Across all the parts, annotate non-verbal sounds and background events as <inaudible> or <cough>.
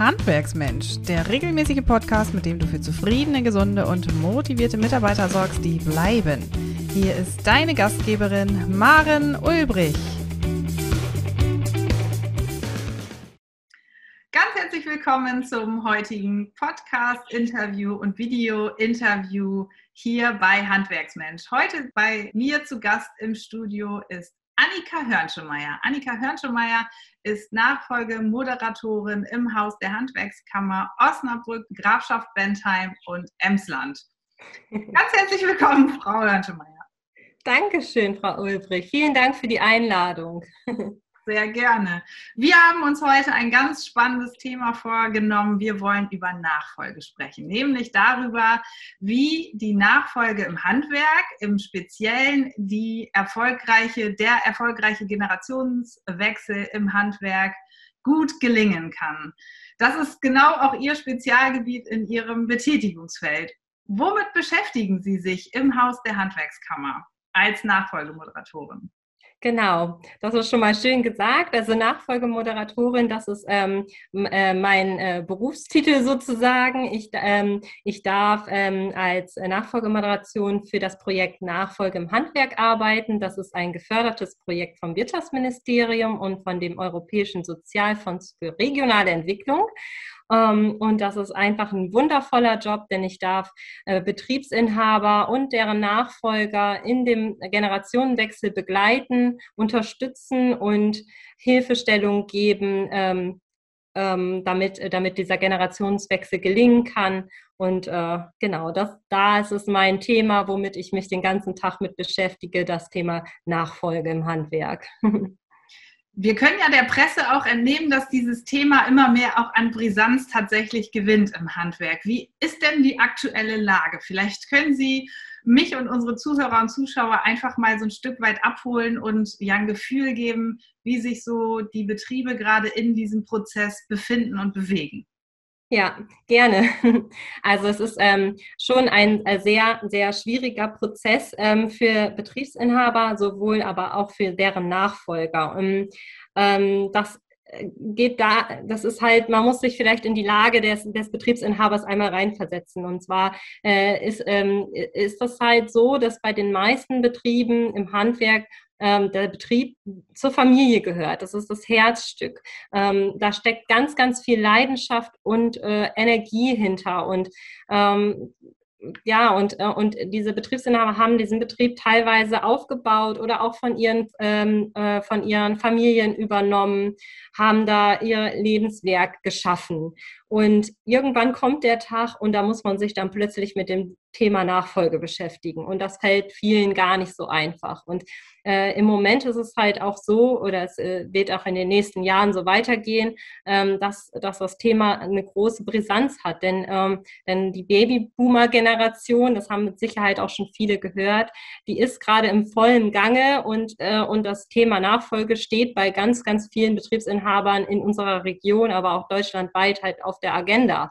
Handwerksmensch, der regelmäßige Podcast, mit dem du für zufriedene, gesunde und motivierte Mitarbeiter sorgst, die bleiben. Hier ist deine Gastgeberin Maren Ulbrich. Ganz herzlich willkommen zum heutigen Podcast-Interview und Video-Interview hier bei Handwerksmensch. Heute bei mir zu Gast im Studio ist Annika Hörnschemeyer. Annika Hörnschemeyer ist Nachfolgemoderatorin im Haus der Handwerkskammer Osnabrück, Grafschaft Bentheim und Emsland. Ganz herzlich willkommen, Frau Hörnschemeyer. Dankeschön, Frau Ulbrich. Vielen Dank für die Einladung. Sehr gerne. Wir haben uns heute ein ganz spannendes Thema vorgenommen. Wir wollen über Nachfolge sprechen, nämlich darüber, wie die Nachfolge im Handwerk, im Speziellen die erfolgreiche, der erfolgreiche Generationswechsel im Handwerk gut gelingen kann. Das ist genau auch Ihr Spezialgebiet in Ihrem Betätigungsfeld. Womit beschäftigen Sie sich im Haus der Handwerkskammer als Nachfolgemoderatorin? Genau, das ist schon mal schön gesagt. Also Nachfolgemoderatorin, das ist ähm, äh, mein äh, Berufstitel sozusagen. Ich, ähm, ich darf ähm, als Nachfolgemoderation für das Projekt Nachfolge im Handwerk arbeiten. Das ist ein gefördertes Projekt vom Wirtschaftsministerium und von dem Europäischen Sozialfonds für regionale Entwicklung. Ähm, und das ist einfach ein wundervoller Job, denn ich darf äh, Betriebsinhaber und deren Nachfolger in dem Generationenwechsel begleiten, unterstützen und Hilfestellung geben, ähm, ähm, damit, damit dieser Generationswechsel gelingen kann. Und äh, genau, das, da ist es mein Thema, womit ich mich den ganzen Tag mit beschäftige, das Thema Nachfolge im Handwerk. <laughs> Wir können ja der Presse auch entnehmen, dass dieses Thema immer mehr auch an Brisanz tatsächlich gewinnt im Handwerk. Wie ist denn die aktuelle Lage? Vielleicht können Sie mich und unsere Zuhörer und Zuschauer einfach mal so ein Stück weit abholen und ja ein Gefühl geben, wie sich so die Betriebe gerade in diesem Prozess befinden und bewegen. Ja, gerne. <laughs> Also es ist ähm, schon ein äh, sehr, sehr schwieriger Prozess ähm, für Betriebsinhaber, sowohl aber auch für deren Nachfolger. Ähm, ähm das äh, geht da, das ist halt, man muss sich vielleicht in die Lage des, des Betriebsinhabers einmal reinversetzen. Und zwar äh, ist, ähm, ist das halt so, dass bei den meisten Betrieben im Handwerk ähm, der Betrieb zur Familie gehört. Das ist das Herzstück. Ähm, da steckt ganz, ganz viel Leidenschaft und äh, Energie hinter. Und ähm, ja, und, äh, und diese Betriebsinhaber haben diesen Betrieb teilweise aufgebaut oder auch von ihren, ähm, äh, von ihren Familien übernommen, haben da ihr Lebenswerk geschaffen. Und irgendwann kommt der Tag und da muss man sich dann plötzlich mit dem Thema Nachfolge beschäftigen. Und das fällt vielen gar nicht so einfach. Und äh, im Moment ist es halt auch so, oder es äh, wird auch in den nächsten Jahren so weitergehen, ähm, dass, dass das Thema eine große Brisanz hat. Denn, ähm, denn die Babyboomer-Generation, das haben mit Sicherheit auch schon viele gehört, die ist gerade im vollen Gange und, äh, und das Thema Nachfolge steht bei ganz, ganz vielen Betriebsinhabern in unserer Region, aber auch deutschlandweit halt auf der Agenda.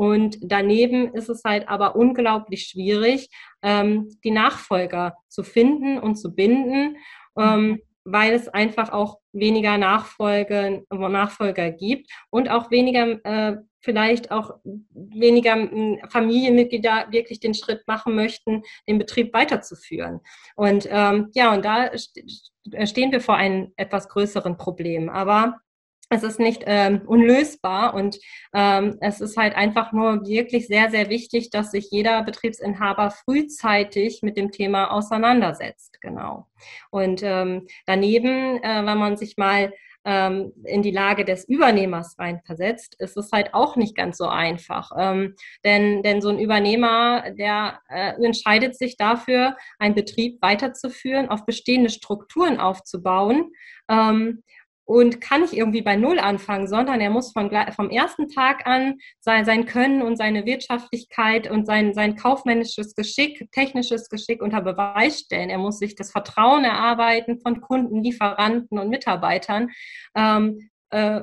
Und daneben ist es halt aber unglaublich schwierig, ähm, die Nachfolger zu finden und zu binden, ähm, weil es einfach auch weniger Nachfolge, Nachfolger gibt und auch weniger, äh, vielleicht auch weniger hm, Familienmitglieder wirklich den Schritt machen möchten, den Betrieb weiterzuführen. Und ähm, ja, und da stehen wir vor einem etwas größeren Problem. Aber es ist nicht ähm, unlösbar und ähm, es ist halt einfach nur wirklich sehr, sehr wichtig, dass sich jeder Betriebsinhaber frühzeitig mit dem Thema auseinandersetzt. Genau. Und ähm, daneben, äh, wenn man sich mal ähm, in die Lage des Übernehmers reinversetzt, ist es halt auch nicht ganz so einfach. Ähm, denn, denn so ein Übernehmer, der äh, entscheidet sich dafür, einen Betrieb weiterzuführen, auf bestehende Strukturen aufzubauen. Ähm, und kann nicht irgendwie bei Null anfangen, sondern er muss von, vom ersten Tag an sein, sein Können und seine Wirtschaftlichkeit und sein, sein kaufmännisches Geschick, technisches Geschick unter Beweis stellen. Er muss sich das Vertrauen erarbeiten von Kunden, Lieferanten und Mitarbeitern. Ähm, äh,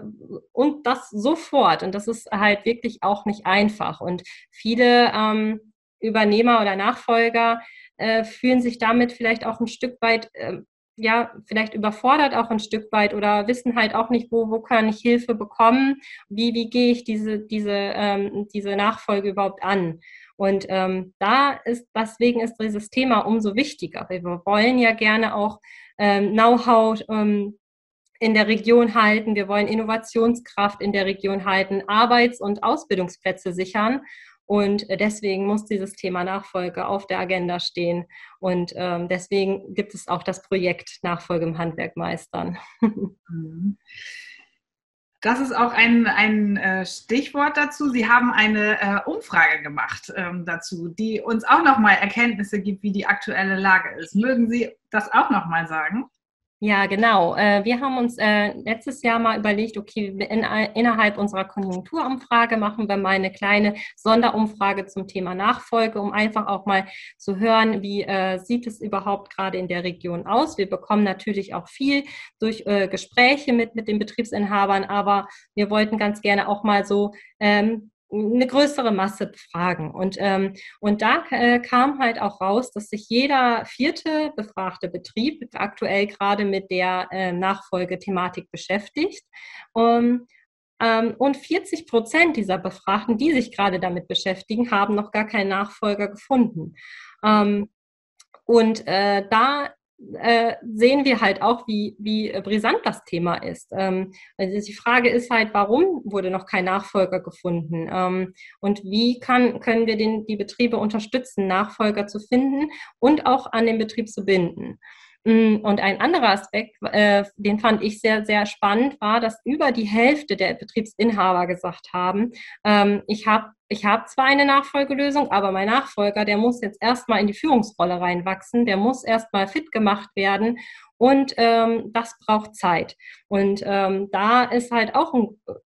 und das sofort. Und das ist halt wirklich auch nicht einfach. Und viele ähm, Übernehmer oder Nachfolger äh, fühlen sich damit vielleicht auch ein Stück weit äh, ja, vielleicht überfordert auch ein Stück weit oder wissen halt auch nicht, wo, wo kann ich Hilfe bekommen, wie, wie gehe ich diese, diese, ähm, diese Nachfolge überhaupt an. Und ähm, da ist, deswegen ist dieses Thema umso wichtiger. Wir wollen ja gerne auch ähm, Know-how ähm, in der Region halten. Wir wollen Innovationskraft in der Region halten, Arbeits- und Ausbildungsplätze sichern. Und deswegen muss dieses Thema Nachfolge auf der Agenda stehen. Und ähm, deswegen gibt es auch das Projekt Nachfolge im Handwerk meistern. <laughs> Mhm. Das ist auch ein, ein äh, Stichwort dazu. Sie haben eine äh, Umfrage gemacht ähm, dazu, die uns auch nochmal Erkenntnisse gibt, wie die aktuelle Lage ist. Mögen Sie das auch nochmal sagen? Ja, genau. Äh, wir haben uns äh, letztes Jahr mal überlegt, okay, in, innerhalb unserer Konjunkturumfrage machen wir mal eine kleine Sonderumfrage zum Thema Nachfolge, um einfach auch mal zu hören, wie äh, sieht es überhaupt gerade in der Region aus. Wir bekommen natürlich auch viel durch Gespräche mit, mit den Betriebsinhabern, aber wir wollten ganz gerne auch mal so ähm, eine größere Masse befragen. Und, ähm, und da äh, kam halt auch raus, dass sich jeder vierte befragte Betrieb aktuell gerade mit der äh, Nachfolgethematik beschäftigt. Um, ähm, und 40 Prozent dieser Befragten, die sich gerade damit beschäftigen, haben noch gar keinen Nachfolger gefunden. Ähm, und äh, da äh, sehen wir halt auch, wie, wie brisant das Thema ist. Ähm, also die Frage ist halt, warum wurde noch kein Nachfolger gefunden? Ähm, und wie kann, können wir den, die Betriebe unterstützen, Nachfolger zu finden und auch an den Betrieb zu binden? Mm, und ein anderer Aspekt, äh, den fand ich sehr, sehr spannend, war, dass über die Hälfte der Betriebsinhaber gesagt haben, ähm, ich habe ich hab zwar eine Nachfolgelösung, aber mein Nachfolger, der muss jetzt erstmal in die Führungsrolle reinwachsen, der muss erstmal fit gemacht werden und ähm, das braucht Zeit. Und ähm, da ist halt auch ein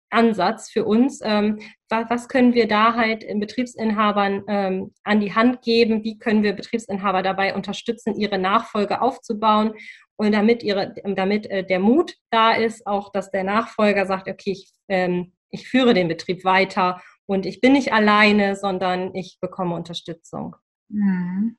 Ansatz für uns. Ähm, was, können wir da halt in Betriebsinhabern ähm, an die Hand geben? Wie können wir Betriebsinhaber dabei unterstützen, ihre Nachfolge aufzubauen? Und damit, ihre, damit äh, der Mut da ist, auch dass der Nachfolger sagt, okay, ich, ähm, ich führe den Betrieb weiter und ich bin nicht alleine, sondern ich bekomme Unterstützung. Mhm.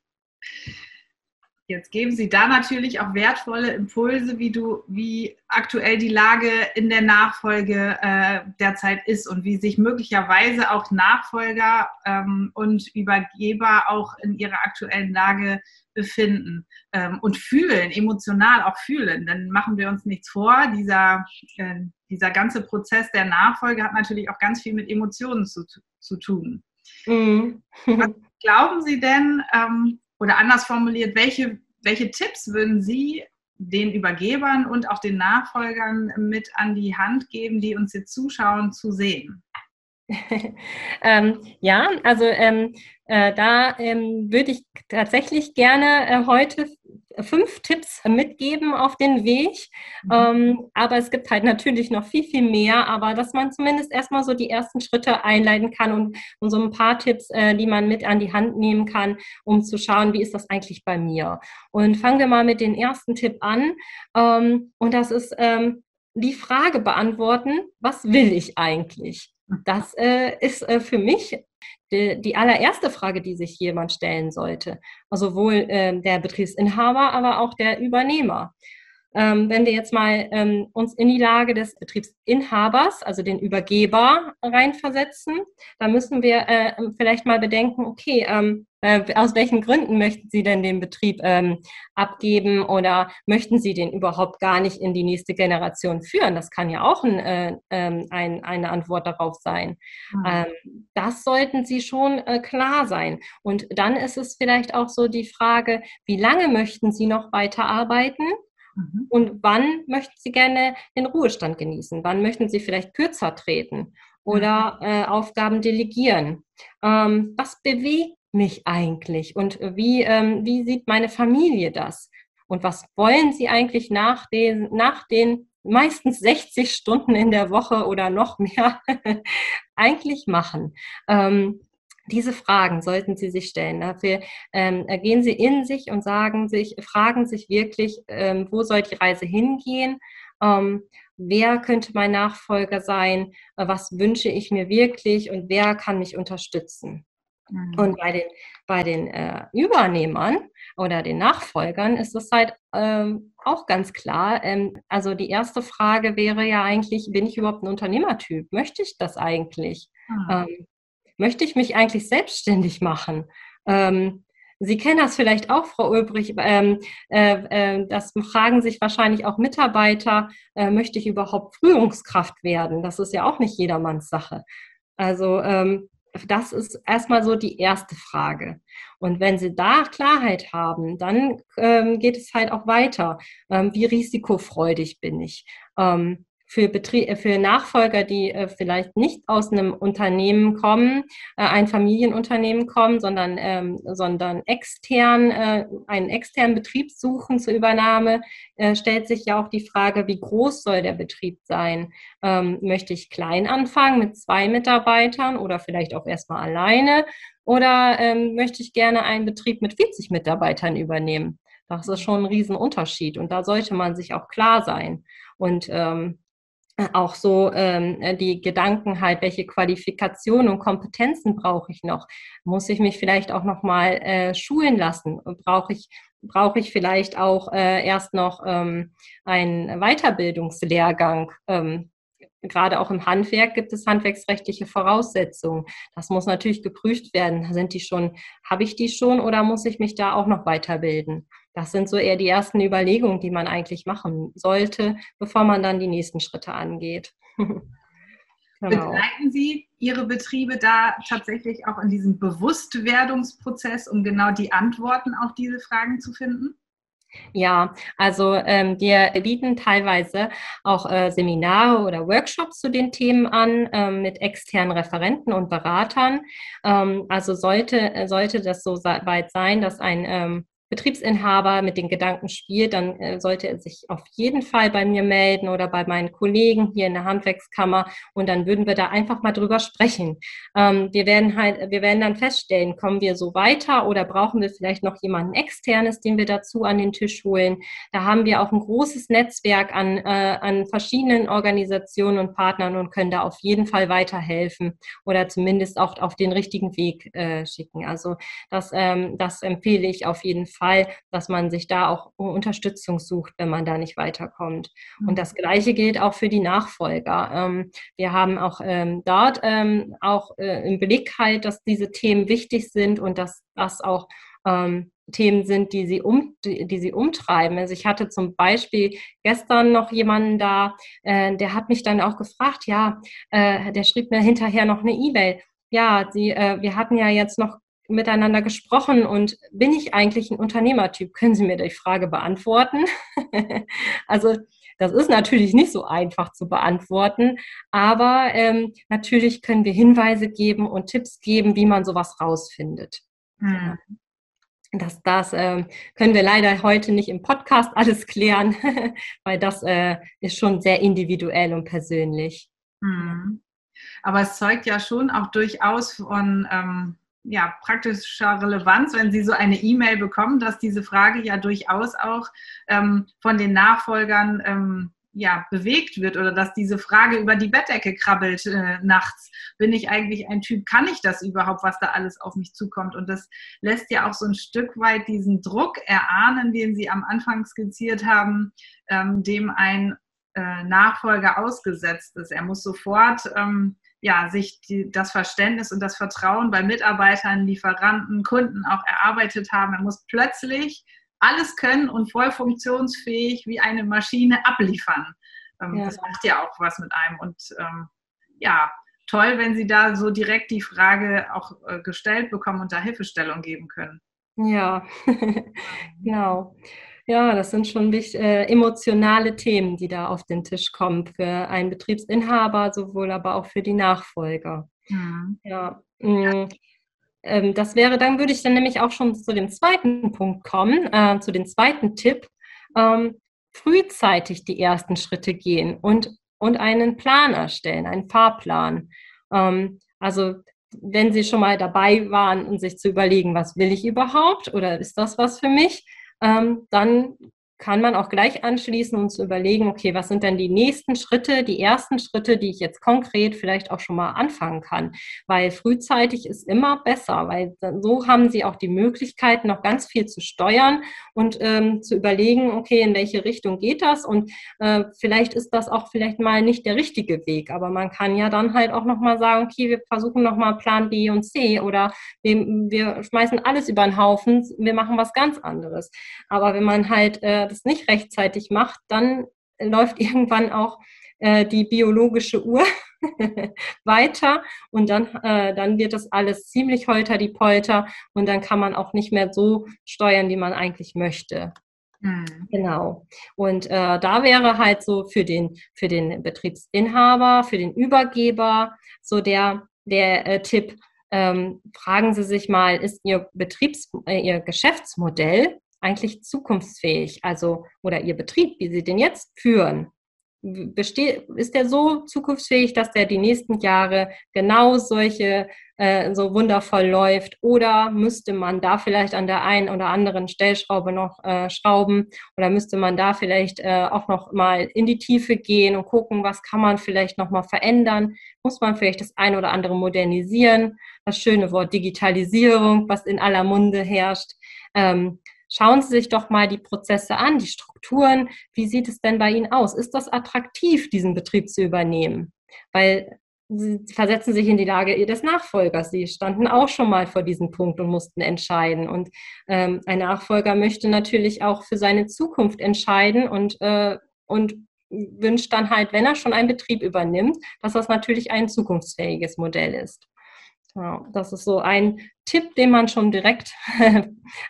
Jetzt geben Sie da natürlich auch wertvolle Impulse, wie du, wie aktuell die Lage in der Nachfolge äh, derzeit ist und wie sich möglicherweise auch Nachfolger ähm, und Übergeber auch in ihrer aktuellen Lage befinden ähm, und fühlen, emotional auch fühlen. Dann machen wir uns nichts vor. Dieser, äh, dieser ganze Prozess der Nachfolge hat natürlich auch ganz viel mit Emotionen zu, zu tun. Mhm. Was glauben Sie denn, ähm, oder anders formuliert, welche, welche Tipps würden Sie den Übergebern und auch den Nachfolgern mit an die Hand geben, die uns jetzt zuschauen, zu sehen? <laughs> ähm, ja, also ähm, äh, da ähm, würde ich tatsächlich gerne äh, heute fünf Tipps mitgeben auf den Weg. Mhm. Ähm, aber es gibt halt natürlich noch viel, viel mehr, aber dass man zumindest erstmal so die ersten Schritte einleiten kann und, und so ein paar Tipps, äh, die man mit an die Hand nehmen kann, um zu schauen, wie ist das eigentlich bei mir. Und fangen wir mal mit dem ersten Tipp an. Ähm, und das ist ähm, die Frage beantworten, was will ich eigentlich? Das äh, ist äh, für mich die, die, allererste Frage, die sich jemand stellen sollte. Also sowohl äh, der Betriebsinhaber, aber auch der Übernehmer. Ähm, wenn wir jetzt mal ähm, uns in die Lage des Betriebsinhabers, also den Übergeber, reinversetzen, dann müssen wir äh, vielleicht mal bedenken, okay, ähm, äh, aus welchen Gründen möchten Sie denn den Betrieb ähm, abgeben oder möchten Sie den überhaupt gar nicht in die nächste Generation führen? Das kann ja auch ein, äh, ähm, ein, eine Antwort darauf sein. Mhm. Das sollten Sie schon äh, klar sein. Und dann ist es vielleicht auch so die Frage, wie lange möchten Sie noch weiterarbeiten? Mhm. Und wann möchten Sie gerne den Ruhestand genießen? Wann möchten Sie vielleicht kürzer treten oder mhm. äh, Aufgaben delegieren? Ähm, was bewegt mich eigentlich und wie, ähm, wie sieht meine Familie das? Und was wollen Sie eigentlich nach den, nach den meistens 60 Stunden in der Woche oder noch mehr <laughs> eigentlich machen? Ähm, diese Fragen sollten Sie sich stellen. Dafür ähm, gehen Sie in sich und sagen sich, fragen sich wirklich, ähm, wo soll die Reise hingehen? Ähm, wer könnte mein Nachfolger sein? Äh, was wünsche ich mir wirklich und wer kann mich unterstützen? Mhm. Und bei den, bei den äh, Übernehmern oder den Nachfolgern ist es halt ähm, auch ganz klar. Ähm, also die erste Frage wäre ja eigentlich, bin ich überhaupt ein Unternehmertyp? Möchte ich das eigentlich? Mhm. Möchte ich mich eigentlich selbstständig machen? Ähm, Sie kennen das vielleicht auch, Frau Ulbrich. Ähm, äh, äh, das fragen sich wahrscheinlich auch Mitarbeiter, äh, möchte ich überhaupt Führungskraft werden? Das ist ja auch nicht jedermanns Sache. Also ähm, das ist erstmal so die erste Frage. Und wenn Sie da Klarheit haben, dann ähm, geht es halt auch weiter. Ähm, wie risikofreudig bin ich? Ähm, für, Betrie äh, für Nachfolger, die äh, vielleicht nicht aus einem Unternehmen kommen, äh, ein Familienunternehmen kommen, sondern, ähm, sondern extern, äh, einen externen Betrieb suchen zur Übernahme, äh, stellt sich ja auch die Frage, wie groß soll der Betrieb sein? Ähm, möchte ich klein anfangen mit zwei Mitarbeitern oder vielleicht auch erstmal alleine? Oder ähm, möchte ich gerne einen Betrieb mit 40 Mitarbeitern übernehmen? Das ist schon ein Riesenunterschied und da sollte man sich auch klar sein. Und ähm, auch so ähm, die Gedanken halt, welche Qualifikationen und Kompetenzen brauche ich noch? Muss ich mich vielleicht auch noch mal äh, schulen lassen? Brauche ich brauche ich vielleicht auch äh, erst noch ähm, einen Weiterbildungslehrgang? Ähm, gerade auch im Handwerk gibt es handwerksrechtliche Voraussetzungen. Das muss natürlich geprüft werden. Sind die schon, habe ich die schon oder muss ich mich da auch noch weiterbilden? Das sind so eher die ersten Überlegungen, die man eigentlich machen sollte, bevor man dann die nächsten Schritte angeht. <laughs> genau. Begleiten Sie Ihre Betriebe da tatsächlich auch in diesem Bewusstwerdungsprozess, um genau die Antworten auf diese Fragen zu finden? Ja, also ähm, wir bieten teilweise auch äh, Seminare oder Workshops zu den Themen an ähm, mit externen Referenten und Beratern. Ähm, also sollte, sollte das so weit sein, dass ein ähm, Betriebsinhaber mit den Gedanken spielt, dann äh, sollte er sich auf jeden Fall bei mir melden oder bei meinen Kollegen hier in der Handwerkskammer und dann würden wir da einfach mal drüber sprechen. Ähm, wir werden halt, wir werden dann feststellen, kommen wir so weiter oder brauchen wir vielleicht noch jemanden externes, den wir dazu an den Tisch holen. Da haben wir auch ein großes Netzwerk an, äh, an verschiedenen Organisationen und Partnern und können da auf jeden Fall weiterhelfen oder zumindest auch auf den richtigen Weg äh, schicken. Also das, ähm, das empfehle ich auf jeden Fall. Fall, dass man sich da auch Unterstützung sucht, wenn man da nicht weiterkommt. Und mhm. das Gleiche gilt auch für die Nachfolger. Ähm, wir haben auch ähm, dort ähm, auch äh, im Blick halt, dass diese Themen wichtig sind und dass das auch Themen sind, die sie, um, die, die, sie umtreiben. Also ich hatte zum Beispiel gestern noch jemanden da, äh, der hat mich dann auch gefragt, ja, äh, der schrieb mir hinterher noch eine E-Mail. Ja, sie, äh, wir hatten ja jetzt noch miteinander gesprochen und bin ich eigentlich ein Unternehmertyp? Können Sie mir die Frage beantworten? <laughs> also das ist natürlich nicht so einfach zu beantworten, aber ähm, natürlich können wir Hinweise geben und Tipps geben, wie man sowas rausfindet. Hm. Das, das ähm, können wir leider heute nicht im Podcast <laughs> alles klären, <laughs> weil das äh, ist schon sehr individuell und persönlich. Hm. Aber es zeugt ja schon auch durchaus von ähm, ja, praktischer Relevanz, wenn Sie so eine E-Mail bekommen, dass diese Frage ja durchaus auch ähm, von den Nachfolgern ähm, ja, bewegt wird oder dass diese Frage über die Bettdecke krabbelt äh, nachts. Bin ich eigentlich ein Typ? Kann ich das überhaupt, was da alles auf mich zukommt? Und das lässt ja auch so ein Stück weit diesen Druck erahnen, den Sie am Anfang skizziert haben, ähm, dem ein äh, Nachfolger ausgesetzt ist. Er muss sofort ähm, ja, sich die, das Verständnis und das Vertrauen bei Mitarbeitern, Lieferanten, Kunden auch erarbeitet haben. Er muss plötzlich alles können und voll funktionsfähig wie eine Maschine abliefern. Ähm, ja. Das macht ja auch was mit einem. Und ähm, ja, toll, wenn Sie da so direkt die Frage auch äh, gestellt bekommen und da Hilfestellung geben können. Ja, <laughs> genau. Ja, das sind schon wichtig, äh, emotionale Themen, die da auf den Tisch kommen für einen Betriebsinhaber, sowohl aber auch für die Nachfolger. Mhm. Ja. Mm, ähm, das wäre, dann würde ich dann nämlich auch schon zu dem zweiten Punkt kommen, äh, zu dem zweiten Tipp. Ähm, frühzeitig die ersten Schritte gehen und, und einen Plan erstellen, einen Fahrplan. Ähm, also wenn Sie schon mal dabei waren und sich zu überlegen, was will ich überhaupt oder ist das was für mich, ähm, dann kann man auch gleich anschließen und zu überlegen, okay, was sind denn die nächsten Schritte, die ersten Schritte, die ich jetzt konkret vielleicht auch schon mal anfangen kann. Weil frühzeitig ist immer besser, weil so haben sie auch die Möglichkeit, noch ganz viel zu steuern und ähm, zu überlegen, okay, in welche Richtung geht das? Und äh, vielleicht ist das auch vielleicht mal nicht der richtige Weg, aber man kann ja dann halt auch nochmal sagen, okay, wir versuchen nochmal Plan B und C oder wir, wir schmeißen alles über den Haufen, wir machen was ganz anderes. Aber wenn man halt äh, das nicht rechtzeitig macht, dann läuft <laughs> irgendwann auch äh, die biologische Uhr <laughs> weiter und dann, äh, dann wird das alles ziemlich holter die Polter und dann kann man auch nicht mehr so steuern, wie man eigentlich möchte. Mhm. Genau. Und äh, da wäre halt so für den, für den Betriebsinhaber, für den Übergeber so der, der äh, Tipp, ähm, fragen Sie sich mal, ist Ihr Betriebs-, äh, Ihr Geschäftsmodell eigentlich zukunftsfähig? Also, oder Ihr Betrieb, wie Sie den jetzt führen, besteht, ist der so zukunftsfähig, dass der die nächsten Jahre genau solche äh, so wundervoll läuft? Oder müsste man da vielleicht an der einen oder anderen Stellschraube noch äh, schrauben? Oder müsste man da vielleicht äh, auch noch mal in die Tiefe gehen und gucken, was kann man vielleicht noch mal verändern? Muss man vielleicht das eine oder andere modernisieren? Das schöne Wort Digitalisierung, was in aller Munde herrscht. Ähm, Schauen Sie sich doch mal die Prozesse an, die Strukturen. Wie sieht es denn bei Ihnen aus? Ist das attraktiv, diesen Betrieb zu übernehmen? Weil Sie versetzen sich in die Lage des Nachfolgers. Sie standen auch schon mal vor diesem Punkt und mussten entscheiden. Und ähm, ein Nachfolger möchte natürlich auch für seine Zukunft entscheiden und, äh, und wünscht dann halt, wenn er schon einen Betrieb übernimmt, dass das natürlich ein zukunftsfähiges Modell ist. Ja, das ist so ein Tipp, den man schon direkt <laughs>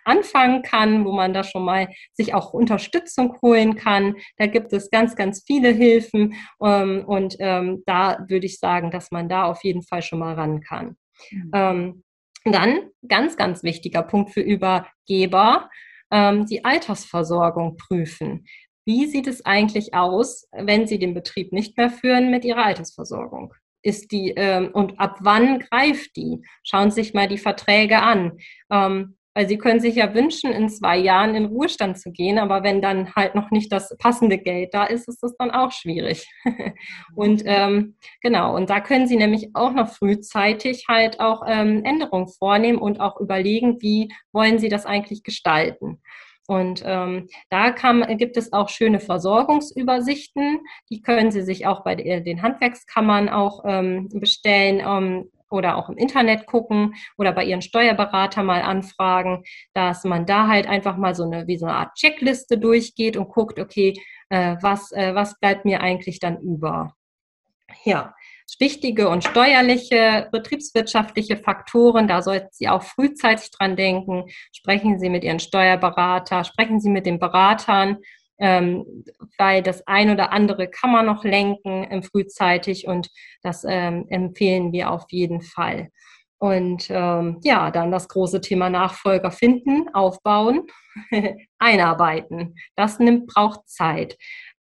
anfangen kann, wo man da schon mal sich auch Unterstützung holen kann. Da gibt es ganz, ganz viele Hilfen ähm, und ähm, da würde ich sagen, dass man da auf jeden Fall schon mal ran kann. Mhm. Ähm, dann ganz, ganz wichtiger Punkt für Übergeber, ähm, die Altersversorgung prüfen. Wie sieht es eigentlich aus, wenn Sie den Betrieb nicht mehr führen mit Ihrer Altersversorgung? Ist die ähm, und ab wann greift die? Schauen Sie sich mal die Verträge an. Ähm, weil Sie können sich ja wünschen, in zwei Jahren in Ruhestand zu gehen, aber wenn dann halt noch nicht das passende Geld da ist, ist das dann auch schwierig. <laughs> und ähm, genau, und da können Sie nämlich auch noch frühzeitig halt auch ähm, Änderungen vornehmen und auch überlegen, wie wollen Sie das eigentlich gestalten. Und ähm, da kann, gibt es auch schöne Versorgungsübersichten. Die können Sie sich auch bei den Handwerkskammern auch ähm, bestellen ähm, oder auch im Internet gucken oder bei Ihren Steuerberater mal anfragen, dass man da halt einfach mal so eine, wie so eine Art Checkliste durchgeht und guckt, okay, äh, was, äh, was bleibt mir eigentlich dann über? Ja, wichtige und steuerliche, betriebswirtschaftliche Faktoren, da sollten Sie auch frühzeitig dran denken. Sprechen Sie mit Ihren Steuerberater, sprechen Sie mit den Beratern, ähm, weil das ein oder andere kann man noch lenken ähm, frühzeitig und das ähm, empfehlen wir auf jeden Fall. Und ähm, ja, dann das große Thema Nachfolger finden, aufbauen, <laughs> einarbeiten. Das nimmt, braucht Zeit.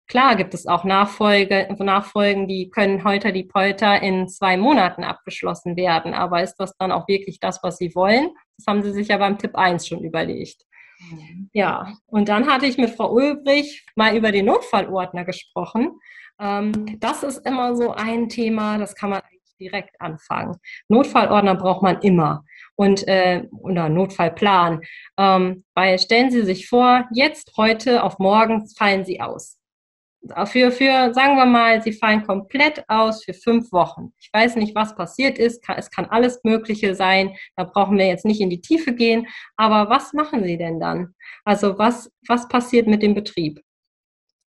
Klar gibt es auch Nachfolge, Nachfolgen, die können heute die Polter in zwei Monaten abgeschlossen werden. Aber ist das dann auch wirklich das, was Sie wollen? Das haben Sie sich ja beim Tipp 1 schon überlegt. Mhm. Ja, und dann hatte ich mit Frau Ulbrich mal über den Notfallordner gesprochen. Ähm, das ist immer so ein Thema, das kann man direkt anfangen. Notfallordner braucht man immer und äh, oder Notfallplan. Ähm, weil stellen Sie sich vor, jetzt, heute, auf morgen fallen Sie aus für, für, sagen wir mal, sie fallen komplett aus für fünf Wochen. Ich weiß nicht, was passiert ist. Es kann alles Mögliche sein. Da brauchen wir jetzt nicht in die Tiefe gehen. Aber was machen Sie denn dann? Also was, was passiert mit dem Betrieb?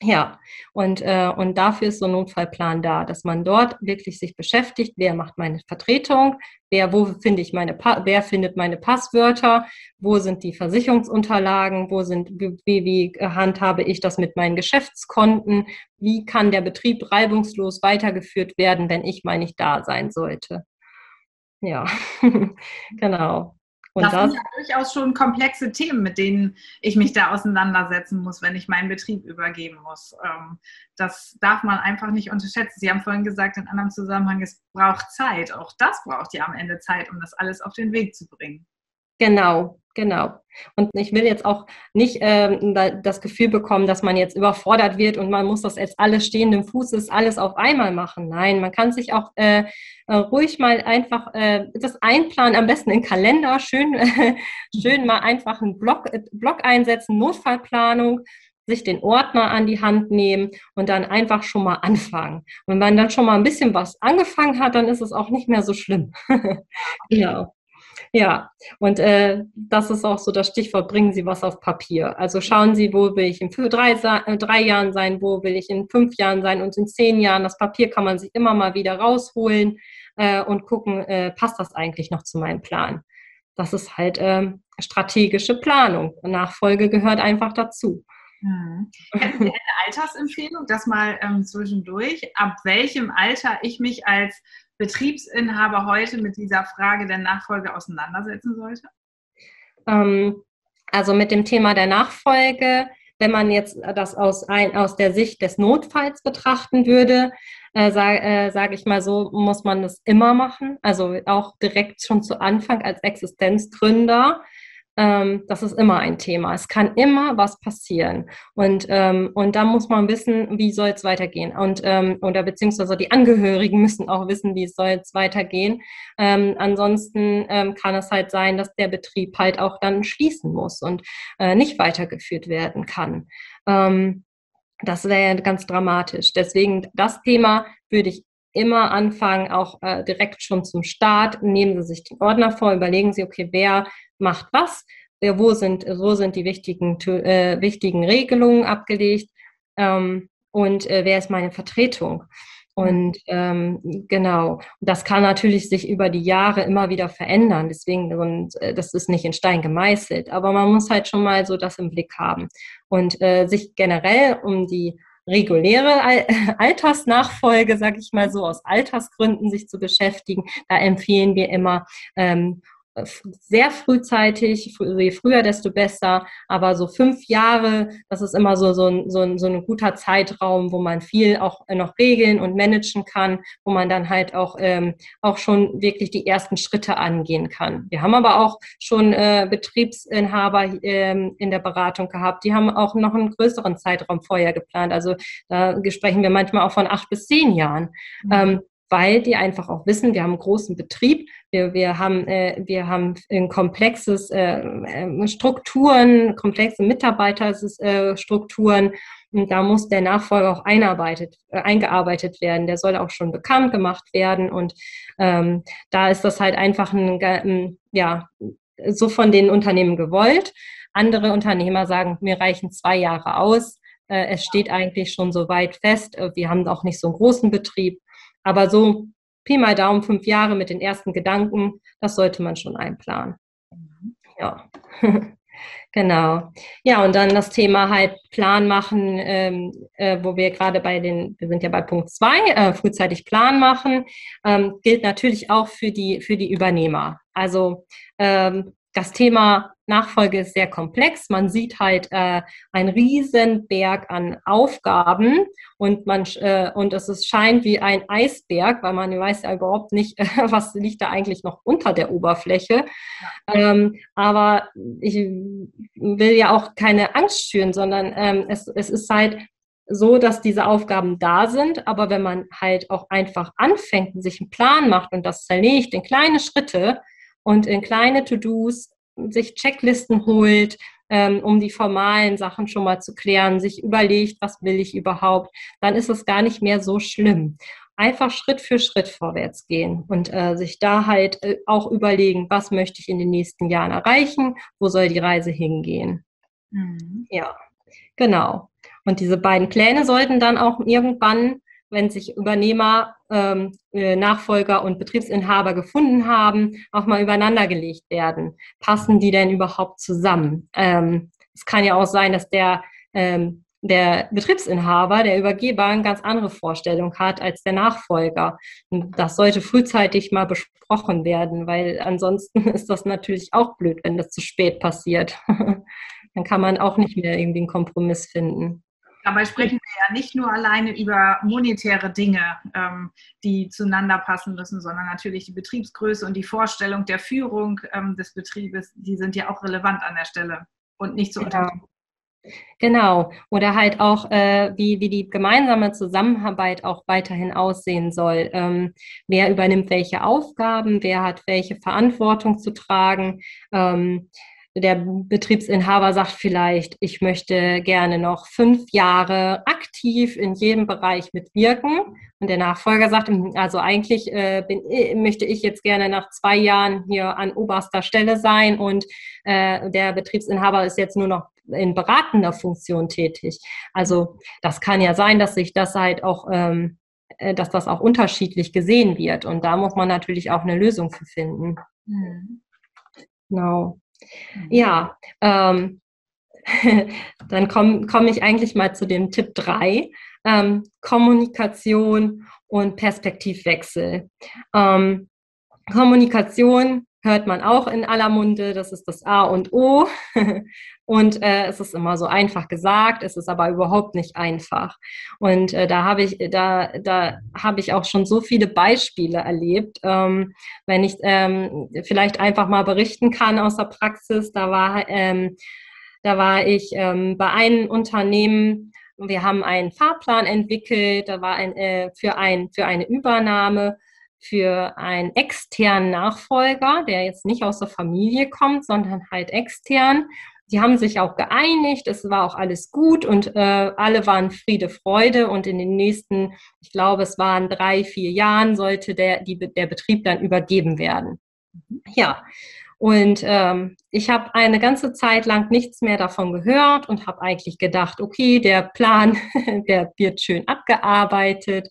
Ja, und, äh, und dafür ist so ein Notfallplan da, dass man dort wirklich sich beschäftigt, wer macht meine Vertretung, wer, wo finde ich meine, wer findet meine Passwörter, wo sind die Versicherungsunterlagen, wo sind, wie, wie handhabe ich das mit meinen Geschäftskonten, wie kann der Betrieb reibungslos weitergeführt werden, wenn ich mal nicht da sein sollte. Ja, <laughs> genau. Und das, das sind ja durchaus schon komplexe Themen, mit denen ich mich da auseinandersetzen muss, wenn ich meinen Betrieb übergeben muss. Ähm, das darf man einfach nicht unterschätzen. Sie haben vorhin gesagt, in anderem Zusammenhang, es braucht Zeit. Auch das braucht ja am Ende Zeit, um das alles auf den Weg zu bringen. Genau, genau. Und ich will jetzt auch nicht ähm, das Gefühl bekommen, dass man jetzt überfordert wird und man muss das jetzt alles stehenden Fußes, alles auf einmal machen. Nein, man kann sich auch äh, äh ruhig mal einfach äh, das einplanen, am besten in Kalender, schön, <laughs> schön mal einfach einen Block, äh, Block einsetzen, Notfallplanung sich den Ordner an die Hand nehmen und dann einfach schon mal anfangen. Und wenn man dann schon mal ein bisschen was angefangen hat, dann ist es auch nicht mehr so schlimm. <laughs> genau. Ja, und äh, das ist auch so das Stichwort, bringen Sie was auf Papier. Also schauen Sie, wo will ich in drei, äh, drei Jahren sein, wo will ich in fünf Jahren sein und in zehn Jahren. Das Papier kann man sich immer mal wieder rausholen äh, und gucken, äh, passt das eigentlich noch zu meinem Plan. Das ist halt ähm, strategische Planung. Nachfolge gehört einfach dazu. Hm. Hätten Sie eine Altersempfehlung, dass mal ähm, zwischendurch, ab welchem Alter ich mich als Betriebsinhaber heute mit dieser Frage der Nachfolge auseinandersetzen sollte? Ähm, also mit dem Thema der Nachfolge, wenn man jetzt das aus, ein, aus der Sicht des Notfalls betrachten würde, äh, sage äh, sag ich mal so, muss man das immer machen. Also auch direkt schon zu Anfang als Existenzgründer ähm, das ist immer ein Thema. Es kann immer was passieren. Und, ähm, und da muss man wissen, wie soll es weitergehen. Und, ähm, oder beziehungsweise die Angehörigen <laughs> müssen auch wissen, wie es soll jetzt weitergehen. Ähm, ansonsten ähm, kann es halt sein, dass der Betrieb halt auch dann schließen muss und äh, nicht weitergeführt werden kann. Ähm, das wäre ganz dramatisch. Deswegen das Thema würde ich immer anfangen, auch äh, direkt schon zum Start. Nehmen Sie sich den Ordner vor, überlegen Sie, okay, wer macht was, äh, wo sind, wo sind die wichtigen, äh, wichtigen Regelungen abgelegt ähm, und äh, wer ist meine Vertretung. Und ähm, genau, das kann natürlich sich über die Jahre immer wieder verändern. Deswegen, und äh, das ist nicht in Stein gemeißelt, aber man muss halt schon mal so das im Blick haben und äh, sich generell um die reguläre <laughs> Altersnachfolge, sage ich mal so, aus Altersgründen sich zu beschäftigen. Da empfehlen wir immer ähm, sehr frühzeitig, je früher, desto besser. Aber so fünf Jahre, das ist immer so, so, ein, so, ein, so ein guter Zeitraum, wo man viel auch noch regeln und managen kann, wo man dann halt auch, ähm, auch schon wirklich die ersten Schritte angehen kann. Wir haben aber auch schon äh, Betriebsinhaber ähm, in der Beratung gehabt, die haben auch noch einen größeren Zeitraum vorher geplant. Also da sprechen wir manchmal auch von acht bis zehn Jahren. Mhm. Ähm, weil die einfach auch wissen, wir haben einen großen Betrieb, wir, wir, haben, äh, wir haben ein komplexes äh, äh Strukturen, komplexe Mitarbeiterstrukturen und da muss der Nachfolger auch einarbeitet, äh, eingearbeitet werden. Der soll auch schon bekannt gemacht werden und ähm, da ist das halt einfach ein, ein, ja, so von den Unternehmen gewollt. Andere Unternehmer sagen, mir reichen zwei Jahre aus. Äh, es steht eigentlich schon so weit fest. Äh, wir haben auch nicht so einen großen Betrieb. Aber so Pi mal Daumen, fünf Jahre mit den ersten Gedanken, das sollte man schon einplanen. Ja. <laughs> Genau. Ja, und dann das Thema halt Plan machen, ähm, äh, wo wir gerade bei den, wir sind ja bei Punkt zwei, äh, frühzeitig Plan machen, ähm, gilt natürlich auch für die, für die Übernehmer. Also ähm, das Thema Nachfolge ist sehr komplex. Man sieht halt äh, einen riesen Berg an Aufgaben und man äh, und es ist, scheint wie ein Eisberg, weil man weiß ja überhaupt nicht, äh, <laughs> was liegt da eigentlich noch unter der Oberfläche. Ähm, aber ich will ja auch keine Angst schüren, sondern ähm, es, es ist halt so, dass diese Aufgaben da sind, aber wenn man halt auch einfach anfängt und sich einen Plan macht und das zerlegt in kleine Schritte, und in kleine To-Dos sich Checklisten holt, ähm, um die formalen Sachen schon mal zu klären, sich überlegt, was will ich überhaupt, dann ist es gar nicht mehr so schlimm. Einfach Schritt für Schritt vorwärts gehen und äh, sich da halt äh, auch überlegen, was möchte ich in den nächsten Jahren erreichen, wo soll die Reise hingehen. Mhm. Ja, genau. Und diese beiden Pläne sollten dann auch irgendwann wenn sich Übernehmer, ähm, äh, Nachfolger und Betriebsinhaber gefunden haben, auch mal übereinander gelegt werden. Passen die denn überhaupt zusammen? Ähm, es kann ja auch sein, dass der, ähm, der Betriebsinhaber, der Übergeber, eine ganz andere Vorstellung hat als der Nachfolger. Und das sollte frühzeitig mal besprochen werden, weil ansonsten <laughs> ist das natürlich auch blöd, wenn das zu spät passiert. <laughs> Dann kann man auch nicht mehr irgendwie einen Kompromiss finden. Dabei sprechen wir ja nicht nur alleine über monetäre Dinge, ähm, die zueinander passen müssen, sondern natürlich die Betriebsgröße und die Vorstellung der Führung ähm, des Betriebes, die sind ja auch relevant an der Stelle und nicht zu ja. unterscheiden. Genau. Oder halt auch, äh, wie, wie die gemeinsame Zusammenarbeit auch weiterhin aussehen soll. Ähm, wer übernimmt welche Aufgaben, wer hat welche Verantwortung zu tragen. Ähm, der Betriebsinhaber sagt vielleicht, ich möchte gerne noch fünf Jahre aktiv in jedem Bereich mitwirken. Und der Nachfolger sagt, hm, also eigentlich äh, bin, möchte ich jetzt gerne nach zwei Jahren hier an oberster Stelle sein und äh, der Betriebsinhaber ist jetzt nur noch in beratender Funktion tätig. Also das kann ja sein, dass sich das halt auch ähm, äh, dass das auch unterschiedlich gesehen wird. Und da muss man natürlich auch eine Lösung für finden. Mhm. Genau. Mhm. Ja, ähm, <laughs> dann komme komm ich eigentlich mal zu dem Tipp 3, ähm, Kommunikation und Perspektivwechsel. Ähm, Kommunikation hört man auch in aller Munde, das ist das A und O. <laughs> Und äh, es ist immer so einfach gesagt, es ist aber überhaupt nicht einfach. Und äh, da habe ich, da, da habe ich auch schon so viele Beispiele erlebt. Ähm, wenn ich ähm, vielleicht einfach mal berichten kann aus der Praxis, da war, ähm, da war ich ähm, bei einem Unternehmen, wir haben einen Fahrplan entwickelt, da war ein, äh, für, ein, für eine Übernahme für einen externen Nachfolger, der jetzt nicht aus der Familie kommt, sondern halt extern. Die haben sich auch geeinigt, es war auch alles gut und äh, alle waren Friede, Freude und in den nächsten, ich glaube, es waren drei, vier Jahren, sollte der, die, der Betrieb dann übergeben werden. Mhm. Ja, und ähm, ich habe eine ganze Zeit lang nichts mehr davon gehört und habe eigentlich gedacht, okay, der Plan, <laughs> der wird schön abgearbeitet,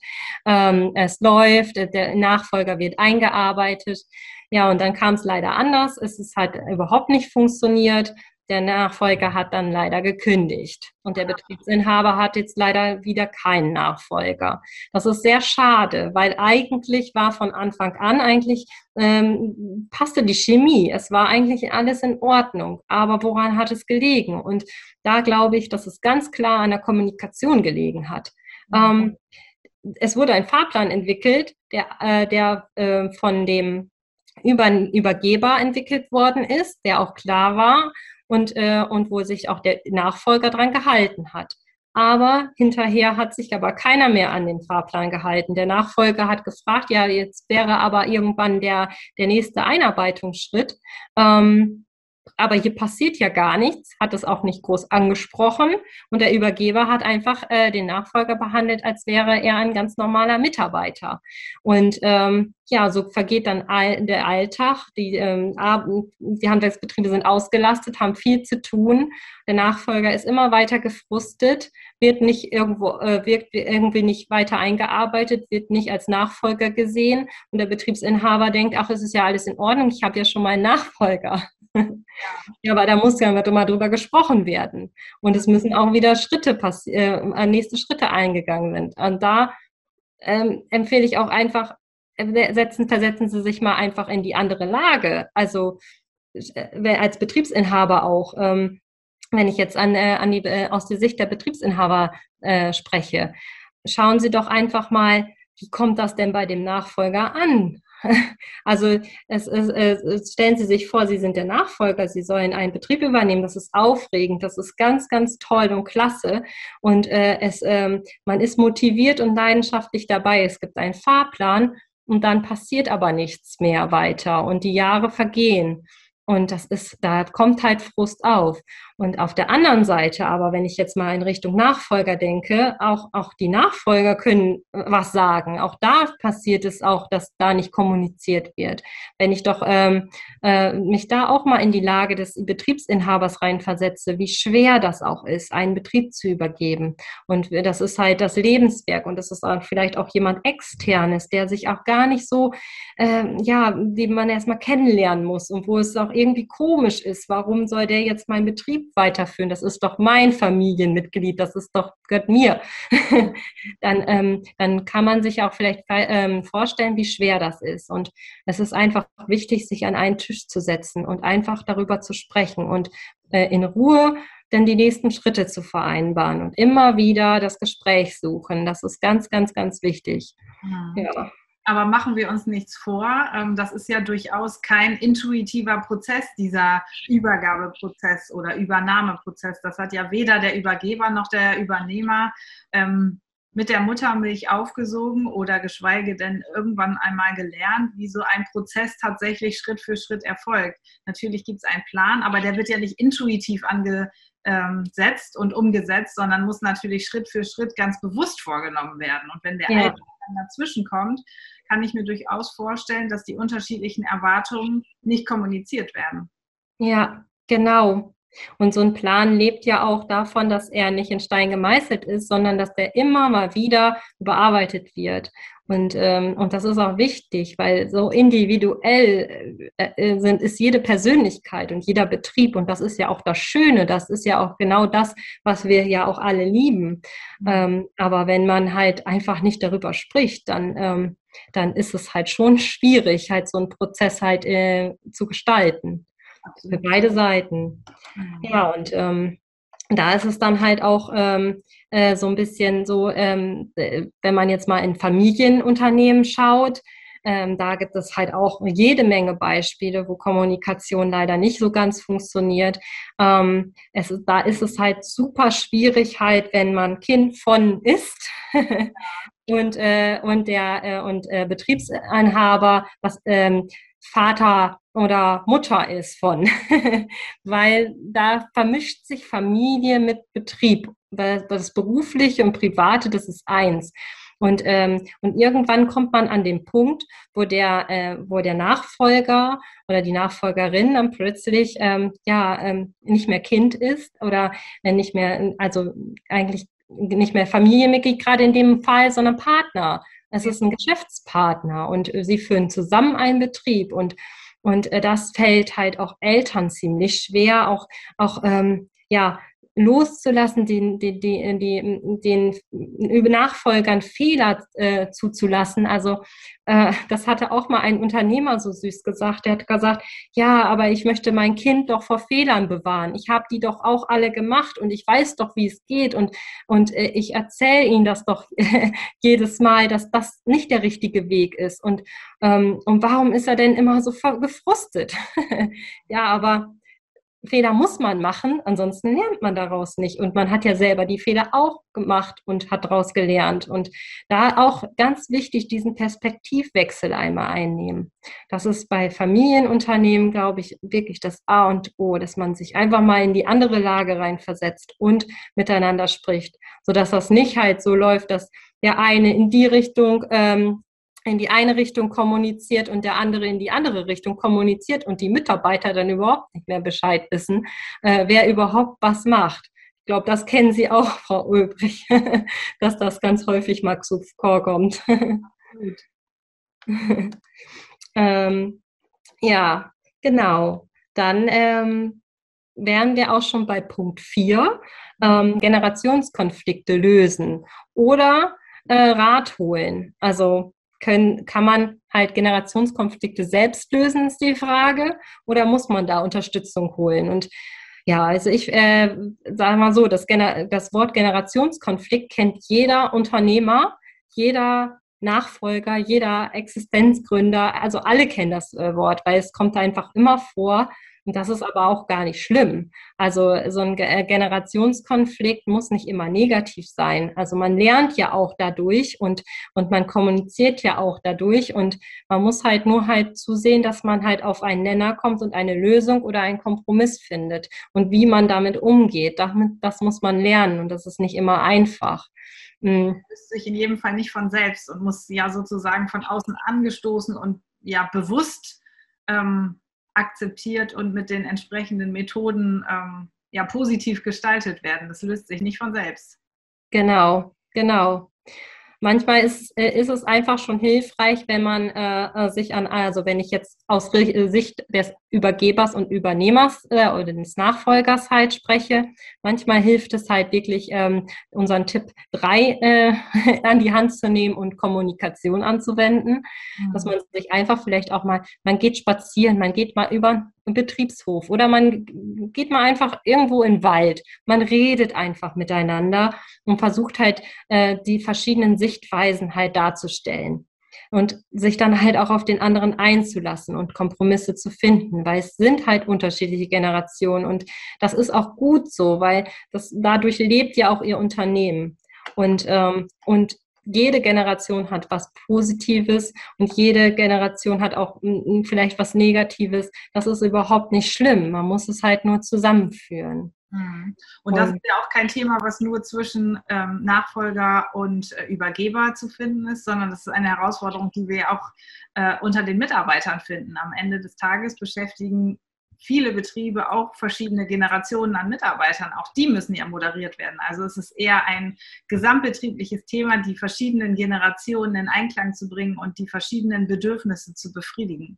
ähm, es läuft, der Nachfolger wird eingearbeitet. Ja, und dann kam es leider anders. Es ist halt überhaupt nicht funktioniert. Der Nachfolger hat dann leider gekündigt und der Betriebsinhaber hat jetzt leider wieder keinen Nachfolger. Das ist sehr schade, weil eigentlich war von Anfang an eigentlich ähm, passte die Chemie. Es war eigentlich alles in Ordnung. Aber woran hat es gelegen? Und da glaube ich, dass es ganz klar an der Kommunikation gelegen hat. Ähm, es wurde ein Fahrplan entwickelt, der, äh, der äh, von dem über, Übergeber entwickelt worden ist, der auch klar war und, äh, und wo sich auch der Nachfolger dran gehalten hat. Aber hinterher hat sich aber keiner mehr an den Fahrplan gehalten. Der Nachfolger hat gefragt, ja, jetzt wäre aber irgendwann der, der nächste Einarbeitungsschritt. Ähm, aber hier passiert ja gar nichts, hat es auch nicht groß angesprochen und der Übergeber hat einfach äh, den Nachfolger behandelt, als wäre er ein ganz normaler Mitarbeiter. Und ähm, ja, so vergeht dann der Alltag. Die, ähm, die Handwerksbetriebe sind ausgelastet, haben viel zu tun. Der Nachfolger ist immer weiter gefrustet, wird nicht irgendwo, äh, wird irgendwie nicht weiter eingearbeitet, wird nicht als Nachfolger gesehen. Und der Betriebsinhaber denkt, ach, es ist ja alles in Ordnung, ich habe ja schon mal einen Nachfolger. <laughs> Ja, aber da muss ja mal drüber gesprochen werden. Und es müssen auch wieder Schritte passieren, äh, nächste Schritte eingegangen werden. Und da ähm, empfehle ich auch einfach, setzen, versetzen Sie sich mal einfach in die andere Lage. Also äh, als Betriebsinhaber auch, ähm, wenn ich jetzt an, äh, an die, äh, aus der Sicht der Betriebsinhaber äh, spreche, schauen Sie doch einfach mal, wie kommt das denn bei dem Nachfolger an? <laughs> Also es, es, es, stellen Sie sich vor, Sie sind der Nachfolger, Sie sollen einen Betrieb übernehmen. Das ist aufregend, das ist ganz, ganz toll und klasse. Und äh, es, ähm, man ist motiviert und leidenschaftlich dabei. Es gibt einen Fahrplan und dann passiert aber nichts mehr weiter und die Jahre vergehen. Und das ist, da kommt halt Frust auf. Und auf der anderen Seite, aber wenn ich jetzt mal in Richtung Nachfolger denke, auch, auch die Nachfolger können was sagen. Auch da passiert es auch, dass da nicht kommuniziert wird. Wenn ich doch ähm, äh, mich da auch mal in die Lage des Betriebsinhabers reinversetze, wie schwer das auch ist, einen Betrieb zu übergeben. Und das ist halt das Lebenswerk und das ist auch vielleicht auch jemand externes, der sich auch gar nicht so, äh, ja, den man erstmal kennenlernen muss und wo es auch irgendwie komisch ist. Warum soll der jetzt meinen Betrieb weiterführen. Das ist doch mein Familienmitglied, das ist doch gehört mir. <laughs> dann, ähm, dann kann man sich auch vielleicht ähm, vorstellen, wie schwer das ist. Und es ist einfach wichtig, sich an einen Tisch zu setzen und einfach darüber zu sprechen und äh, in Ruhe denn die nächsten Schritte zu vereinbaren und immer wieder das Gespräch suchen. Das ist ganz, ganz, ganz wichtig. Mhm. Ja. Aber machen wir uns nichts vor. Ähm, das ist ja durchaus kein intuitiver Prozess, dieser Übergabeprozess oder Übernahmeprozess. Das hat ja weder der Übergeber noch der Übernehmer ähm, mit der Muttermilch aufgesogen oder geschweige denn irgendwann einmal gelernt, wie so ein Prozess tatsächlich Schritt für Schritt erfolgt. Natürlich gibt es einen Plan, aber der wird ja nicht intuitiv angesetzt und umgesetzt, sondern muss natürlich Schritt für Schritt ganz bewusst vorgenommen werden. Und wenn der ja. Alltag dazwischen kommt, kann ich mir durchaus vorstellen, dass die unterschiedlichen Erwartungen nicht kommuniziert werden. Ja, genau. Und so ein Plan lebt ja auch davon, dass er nicht in Stein gemeißelt ist, sondern dass der immer mal wieder überarbeitet wird. Und, ähm, und das ist auch wichtig, weil so individuell äh, äh, sind, ist jede Persönlichkeit und jeder Betrieb. Und das ist ja auch das Schöne. Das ist ja auch genau das, was wir ja auch alle lieben. Mhm. Ähm, aber wenn man halt einfach nicht darüber spricht, dann, ähm, dann ist es halt schon schwierig, halt so einen Prozess halt äh, zu gestalten. Für beide Seiten. Mhm. Ja, und ähm, da ist es dann halt auch ähm, äh, so ein bisschen so, ähm, äh, wenn man jetzt mal in Familienunternehmen schaut, ähm, da gibt es halt auch jede Menge Beispiele, wo Kommunikation leider nicht so ganz funktioniert. Ähm, es, da ist es halt super schwierig, halt, wenn man Kind von ist <laughs> und, äh, und der äh, und äh, Betriebsinhaber was ähm, Vater oder Mutter ist von, <laughs> weil da vermischt sich Familie mit Betrieb. Das Berufliche und Private, das ist eins. Und, ähm, und irgendwann kommt man an den Punkt, wo der, äh, wo der Nachfolger oder die Nachfolgerin dann plötzlich ähm, ja ähm, nicht mehr Kind ist oder äh, nicht mehr, also eigentlich nicht mehr Familienmitglied gerade in dem Fall, sondern Partner. Es ist ein Geschäftspartner und äh, sie führen zusammen einen Betrieb und und äh, das fällt halt auch Eltern ziemlich schwer, auch, auch ähm, ja, loszulassen, den, den, den, den, Nachfolgern Fehler äh, zuzulassen. Also äh, das hatte auch mal ein Unternehmer so süß gesagt. Der hat gesagt, ja, aber ich möchte mein Kind doch vor Fehlern bewahren. Ich habe die doch auch alle gemacht und ich weiß doch, wie es geht und, und äh, ich erzähle ihnen das doch <laughs> jedes Mal, dass das nicht der richtige Weg ist. Und, ähm, und warum ist er denn immer so gefrustet? <laughs> ja, aber Fehler muss man machen, ansonsten lernt man daraus nicht. Und man hat ja selber die Fehler auch gemacht und hat daraus gelernt. Und da auch ganz wichtig, diesen Perspektivwechsel einmal einnehmen. Das ist bei Familienunternehmen, glaube ich, wirklich das A und O, dass man sich einfach mal in die andere Lage reinversetzt und miteinander spricht, sodass das nicht halt so läuft, dass der eine in die Richtung ähm, in die eine Richtung kommuniziert und der andere in die andere Richtung kommuniziert und die Mitarbeiter dann überhaupt nicht mehr Bescheid wissen, äh, wer überhaupt was macht. Ich glaube, das kennen Sie auch, <laughs> Frau Ulbrich, <laughs> dass das ganz häufig mal zu vorkommt. <laughs> ähm, ja, genau. Dann ähm, wären wir auch schon bei Punkt 4, ähm, Generationskonflikte lösen oder äh, Rat holen. Also können, kann man halt Generationskonflikte selbst lösen, ist die Frage, oder muss man da Unterstützung holen? Und ja, also ich äh, sage mal so, das, das Wort Generationskonflikt kennt jeder Unternehmer, jeder Nachfolger, jeder Existenzgründer, also alle kennen das äh, Wort, weil es kommt einfach immer vor, und das ist aber auch gar nicht schlimm. Also so ein äh, Generationskonflikt muss nicht immer negativ sein. Also man lernt ja auch dadurch und, und man kommuniziert ja auch dadurch und man muss halt nur halt zusehen, dass man halt auf einen Nenner kommt und eine Lösung oder einen Kompromiss findet. Und wie man damit umgeht, damit, das muss man lernen und das ist nicht immer einfach. Mhm. Das sich in jedem Fall nicht von selbst und muss ja sozusagen von außen angestoßen und ja bewusst ähm, akzeptiert und mit den entsprechenden Methoden ähm, ja, positiv gestaltet werden. Das löst sich nicht von selbst. Genau, genau manchmal ist, äh, ist es einfach schon hilfreich, wenn man äh, äh sich an, also wenn ich jetzt aus äh, Sicht des Übergebers und Übernehmers äh, oder des Nachfolgers halt spreche, manchmal hilft es halt wirklich, ähm, unseren Tipp drei äh, <laughs> an die Hand zu nehmen und Kommunikation anzuwenden, mhm. dass man sich einfach vielleicht auch mal, man geht spazieren, man geht mal über Betriebshof oder man geht mal einfach irgendwo in den Wald. Man redet einfach miteinander und versucht halt äh, die verschiedenen Sichtweisen halt darzustellen und sich dann halt auch auf den anderen einzulassen und Kompromisse zu finden, weil es sind halt unterschiedliche Generationen und das ist auch gut so, weil das dadurch lebt ja auch ihr Unternehmen und ähm, und jede Generation hat was Positives und jede Generation hat auch vielleicht was Negatives. Das ist überhaupt nicht schlimm. Man muss es halt nur zusammenführen. Mhm. Und das ist ja auch kein Thema, was nur zwischen ähm, Nachfolger und äh, Übergeber zu finden ist, sondern das ist eine Herausforderung, die wir auch äh, unter den Mitarbeitern finden. Am Ende des Tages beschäftigen viele Betriebe auch verschiedene Generationen an Mitarbeitern. Auch die müssen ja moderiert werden. Also es ist eher ein gesamtbetriebliches Thema, die verschiedenen Generationen in Einklang zu bringen und die verschiedenen Bedürfnisse zu befriedigen.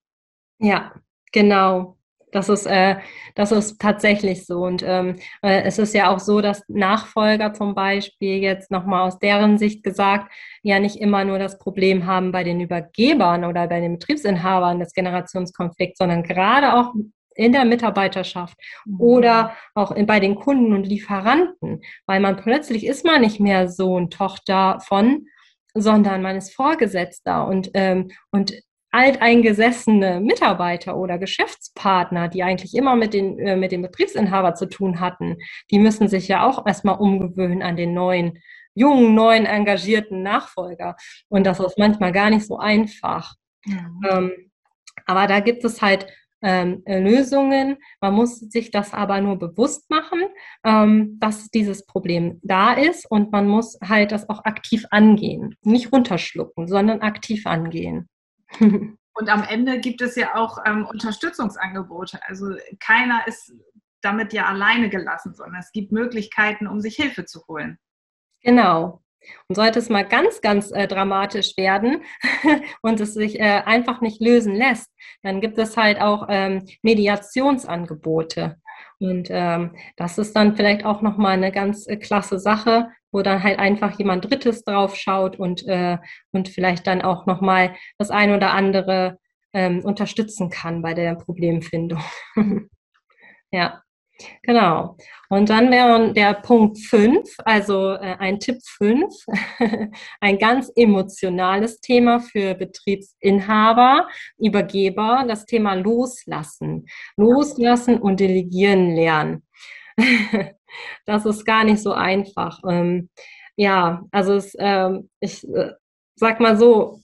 Ja, genau. Das ist, äh, das ist tatsächlich so. Und ähm, äh, es ist ja auch so, dass Nachfolger zum Beispiel jetzt nochmal aus deren Sicht gesagt, ja nicht immer nur das Problem haben bei den Übergebern oder bei den Betriebsinhabern des Generationskonflikts, sondern gerade auch in der Mitarbeiterschaft mhm. oder auch in, bei den Kunden und Lieferanten, weil man plötzlich ist man nicht mehr Sohn, Tochter von, sondern man ist Vorgesetzter und, ähm, und alteingesessene Mitarbeiter oder Geschäftspartner, die eigentlich immer mit, den, äh, mit dem Betriebsinhaber zu tun hatten, die müssen sich ja auch erstmal umgewöhnen an den neuen, jungen, neuen, engagierten Nachfolger. Und das ist manchmal gar nicht so einfach. Mhm. Ähm, aber da gibt es halt ähm, äh, Lösungen. Man muss sich das aber nur bewusst machen, ähm, dass dieses Problem da ist und man muss halt das auch aktiv angehen. Nicht runterschlucken, sondern aktiv angehen. <laughs> Und am Ende gibt es ja auch ähm, Unterstützungsangebote. Also keiner ist damit ja alleine gelassen, sondern es gibt Möglichkeiten, um sich Hilfe zu holen. Genau. Und sollte es mal ganz, ganz äh, dramatisch werden <laughs> und es sich äh, einfach nicht lösen lässt, dann gibt es halt auch ähm, Mediationsangebote. Und ähm, das ist dann vielleicht auch nochmal eine ganz äh, klasse Sache, wo dann halt einfach jemand Drittes drauf schaut und, äh, und vielleicht dann auch nochmal das ein oder andere ähm, unterstützen kann bei der Problemfindung. <laughs> ja. Genau. Und dann wäre der Punkt 5, also äh, ein Tipp 5, <laughs> ein ganz emotionales Thema für Betriebsinhaber, Übergeber, das Thema Loslassen. Loslassen und delegieren lernen. <laughs> das ist gar nicht so einfach. Ähm, ja, also es, ähm, ich äh, sag mal so,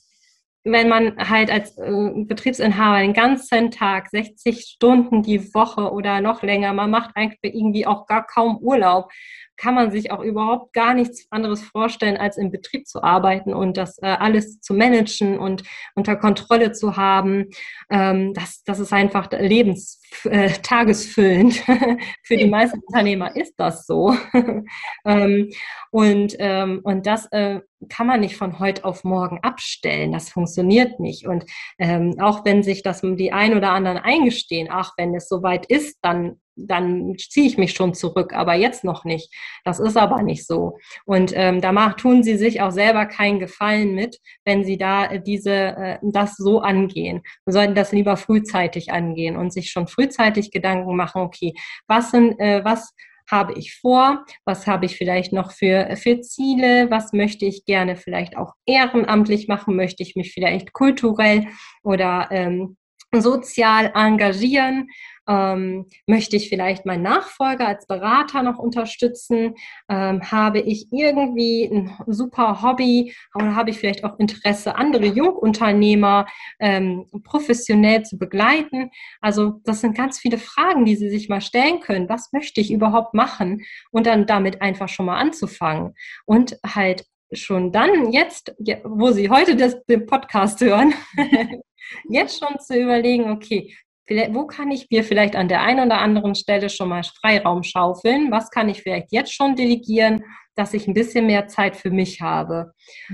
wenn man halt als äh, Betriebsinhaber den ganzen Tag, 60 Stunden die Woche oder noch länger, man macht eigentlich irgendwie auch gar kaum Urlaub, kann man sich auch überhaupt gar nichts anderes vorstellen, als im Betrieb zu arbeiten und das äh, alles zu managen und unter Kontrolle zu haben. Ähm, das, das ist einfach lebens, äh, tagesfüllend. <laughs> Für die meisten Unternehmer ist das so. <laughs> ähm, und, ähm, und das äh, kann man nicht von heute auf morgen abstellen. Das funktioniert nicht. Und ähm, auch wenn sich das die ein oder anderen eingestehen, ach, wenn es soweit ist, dann dann ziehe ich mich schon zurück, aber jetzt noch nicht. Das ist aber nicht so. Und ähm, da macht, tun sie sich auch selber keinen Gefallen mit, wenn sie da äh, diese, äh, das so angehen. Wir sollten das lieber frühzeitig angehen und sich schon frühzeitig Gedanken machen, okay, was sind, äh, was habe ich vor? Was habe ich vielleicht noch für, für Ziele? Was möchte ich gerne vielleicht auch ehrenamtlich machen? Möchte ich mich vielleicht kulturell oder ähm, sozial engagieren? Ähm, möchte ich vielleicht meinen Nachfolger als Berater noch unterstützen? Ähm, habe ich irgendwie ein super Hobby oder habe ich vielleicht auch Interesse, andere Jungunternehmer ähm, professionell zu begleiten? Also das sind ganz viele Fragen, die Sie sich mal stellen können. Was möchte ich überhaupt machen? Und dann damit einfach schon mal anzufangen und halt schon dann jetzt, wo Sie heute das, den Podcast hören, <laughs> jetzt schon zu überlegen, okay, wo kann ich mir vielleicht an der einen oder anderen Stelle schon mal Freiraum schaufeln? Was kann ich vielleicht jetzt schon delegieren, dass ich ein bisschen mehr Zeit für mich habe?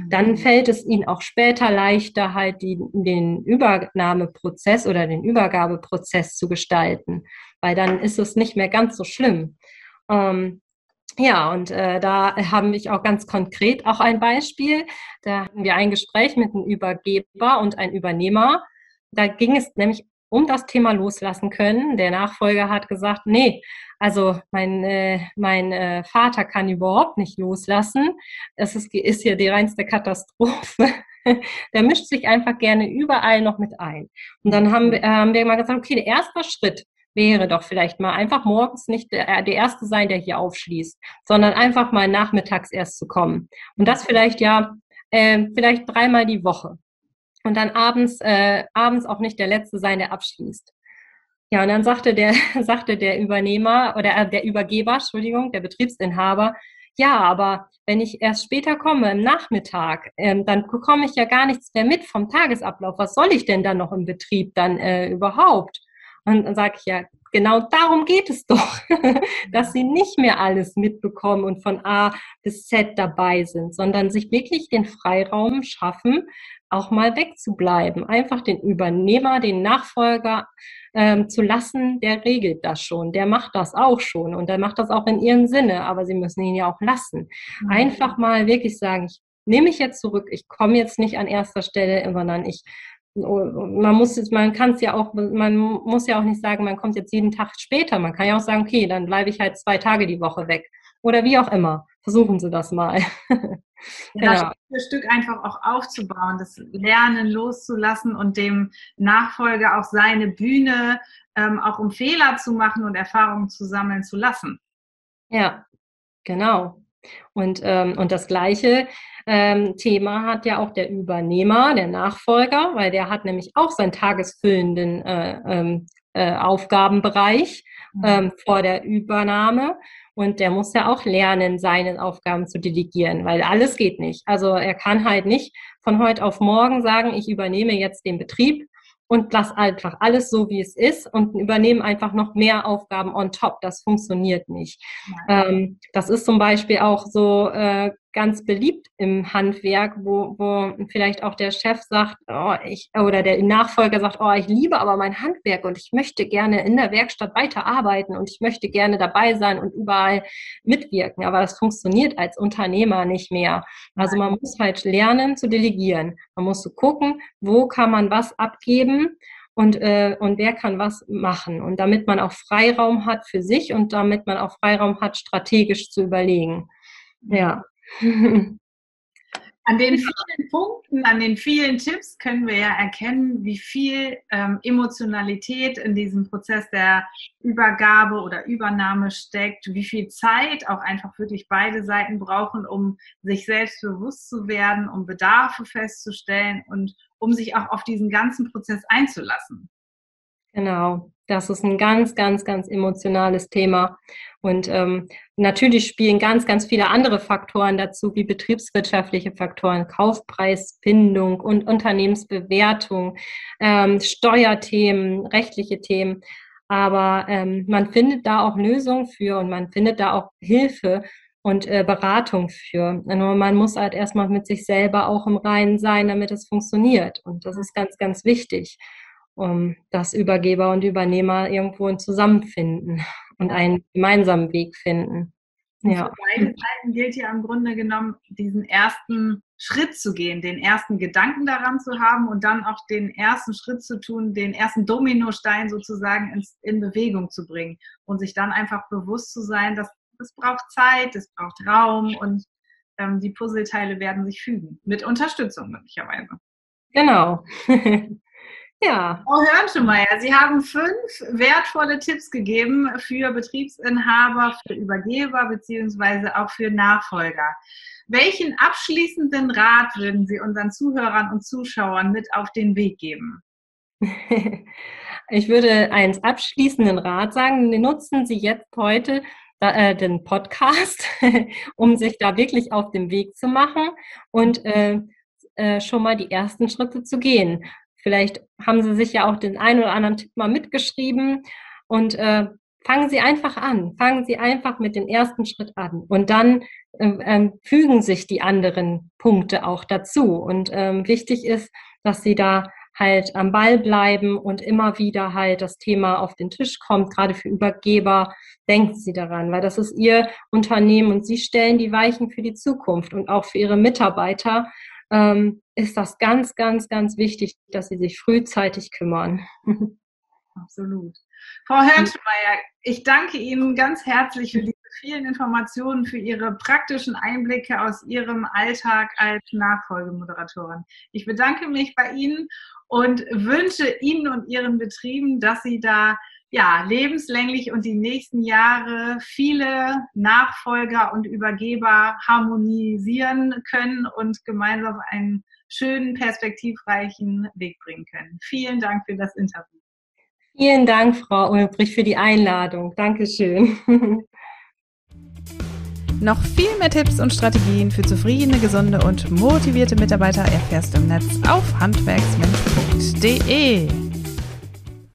Dann mhm. fällt es Ihnen auch später leichter, halt die, den Übernahmeprozess oder den Übergabeprozess zu gestalten, weil dann ist es nicht mehr ganz so schlimm. Ähm, ja, und äh, da haben wir auch ganz konkret auch ein Beispiel. Da hatten wir ein Gespräch mit einem Übergeber und einem Übernehmer. Da ging es nämlich um das Thema loslassen können. Der Nachfolger hat gesagt, nee, also mein, äh, mein äh, Vater kann überhaupt nicht loslassen. Es ist, ist hier die reinste Katastrophe. <laughs> der mischt sich einfach gerne überall noch mit ein. Und dann haben, äh, haben wir mal gesagt, okay, der erste Schritt wäre doch vielleicht mal einfach morgens nicht der, äh, der Erste sein, der hier aufschließt, sondern einfach mal nachmittags erst zu kommen. Und das vielleicht ja, äh, vielleicht dreimal die Woche. Und dann abends, äh, abends auch nicht der Letzte sein, der abschließt. Ja, und dann sagte der, <laughs> sagte der Übernehmer oder äh, der Übergeber, Entschuldigung, der Betriebsinhaber, ja, aber wenn ich erst später komme, im Nachmittag, ähm, dann bekomme ich ja gar nichts mehr mit vom Tagesablauf. Was soll ich denn dann noch im Betrieb dann äh, überhaupt? Und dann sage ich ja, genau darum geht es doch, <laughs> dass sie nicht mehr alles mitbekommen und von A bis Z dabei sind, sondern sich wirklich den Freiraum schaffen, auch mal wegzubleiben. Einfach den Übernehmer, den Nachfolger ähm, zu lassen, der regelt das schon, der macht das auch schon und der macht das auch in ihrem Sinne, aber sie müssen ihn ja auch lassen. Mhm. Einfach mal wirklich sagen, ich nehme mich jetzt zurück, ich komme jetzt nicht an erster Stelle, sondern ich man muss es, man kann es ja auch, man muss ja auch nicht sagen, man kommt jetzt jeden Tag später. Man kann ja auch sagen, okay, dann bleibe ich halt zwei Tage die Woche weg. Oder wie auch immer. Versuchen Sie das mal. <laughs> Ja. Stück für Stück einfach auch aufzubauen, das Lernen loszulassen und dem Nachfolger auch seine Bühne, ähm, auch um Fehler zu machen und Erfahrungen zu sammeln zu lassen. Ja, genau. Und, ähm, und das Gleiche ähm, Thema hat ja auch der Übernehmer, der Nachfolger, weil der hat nämlich auch seinen tagesfüllenden äh, ähm, äh, Aufgabenbereich mhm. ähm, vor der Übernahme. Und der muss ja auch lernen, seine Aufgaben zu delegieren, weil alles geht nicht. Also er kann halt nicht von heute auf morgen sagen, ich übernehme jetzt den Betrieb und lass einfach alles so, wie es ist und übernehmen einfach noch mehr Aufgaben on top. Das funktioniert nicht. Ähm, das ist zum Beispiel auch so äh, ganz beliebt im Handwerk, wo, wo vielleicht auch der Chef sagt, oh, ich, oder der Nachfolger sagt, oh, ich liebe aber mein Handwerk und ich möchte gerne in der Werkstatt weiterarbeiten und ich möchte gerne dabei sein und überall mitwirken. Aber das funktioniert als Unternehmer nicht mehr. Also man muss halt lernen zu delegieren. Man muss so gucken, wo kann man was abgeben und, äh, und wer kann was machen. Und damit man auch Freiraum hat für sich und damit man auch Freiraum hat, strategisch zu überlegen. Ja. An den vielen Punkten, an den vielen Tipps können wir ja erkennen, wie viel ähm, Emotionalität in diesem Prozess der Übergabe oder Übernahme steckt, wie viel Zeit auch einfach wirklich beide Seiten brauchen, um sich selbst bewusst zu werden, um Bedarfe festzustellen und um sich auch auf diesen ganzen Prozess einzulassen. Genau, das ist ein ganz, ganz, ganz emotionales Thema. Und ähm, natürlich spielen ganz, ganz viele andere Faktoren dazu, wie betriebswirtschaftliche Faktoren, Kaufpreisfindung und Unternehmensbewertung, ähm, Steuerthemen, rechtliche Themen. Aber ähm, man findet da auch Lösungen für und man findet da auch Hilfe und äh, Beratung für. Nur man muss halt erstmal mit sich selber auch im Reinen sein, damit es funktioniert. Und das ist ganz, ganz wichtig um, dass Übergeber und Übernehmer irgendwo ein Zusammenfinden und einen gemeinsamen Weg finden. Ja. Für beide Seiten gilt ja im Grunde genommen, diesen ersten Schritt zu gehen, den ersten Gedanken daran zu haben und dann auch den ersten Schritt zu tun, den ersten Dominostein sozusagen ins, in Bewegung zu bringen und sich dann einfach bewusst zu sein, dass es braucht Zeit, es braucht Raum und ähm, die Puzzleteile werden sich fügen, mit Unterstützung möglicherweise. Genau. <laughs> Ja. Frau Hörnschemeier, Sie haben fünf wertvolle Tipps gegeben für Betriebsinhaber, für Übergeber beziehungsweise auch für Nachfolger. Welchen abschließenden Rat würden Sie unseren Zuhörern und Zuschauern mit auf den Weg geben? <laughs> Ich würde einen abschließenden Rat sagen, nutzen Sie jetzt heute äh, den Podcast, <laughs> um sich da wirklich auf den Weg zu machen und äh, äh, schon mal die ersten Schritte zu gehen. Vielleicht haben Sie sich ja auch den einen oder anderen Tipp mal mitgeschrieben und äh, fangen Sie einfach an. Fangen Sie einfach mit dem ersten Schritt an und dann äh, fügen sich die anderen Punkte auch dazu. Und ähm, wichtig ist, dass Sie da halt am Ball bleiben und immer wieder halt das Thema auf den Tisch kommt, gerade für Übergeber, denken Sie daran, weil das ist Ihr Unternehmen und Sie stellen die Weichen für die Zukunft und auch für Ihre Mitarbeiter ähm, ist das ganz, ganz, ganz wichtig, dass sie sich frühzeitig kümmern. <laughs> absolut. Frau Hörnschmeier, ich danke Ihnen ganz herzlich für diese vielen Informationen, für Ihre praktischen Einblicke aus Ihrem Alltag als Nachfolgemoderatorin. Ich bedanke mich bei Ihnen und wünsche Ihnen und Ihren Betrieben, dass Sie da ja, lebenslänglich und die nächsten Jahre viele Nachfolger und Übergeber harmonisieren können und gemeinsam einen schönen, perspektivreichen Weg bringen können. Vielen Dank für das Interview. Vielen Dank, Frau Ulbrich, für die Einladung. Dankeschön. <laughs> Noch viel mehr Tipps und Strategien für zufriedene, gesunde und motivierte Mitarbeiter erfährst du im Netz auf handwerksmensch.de.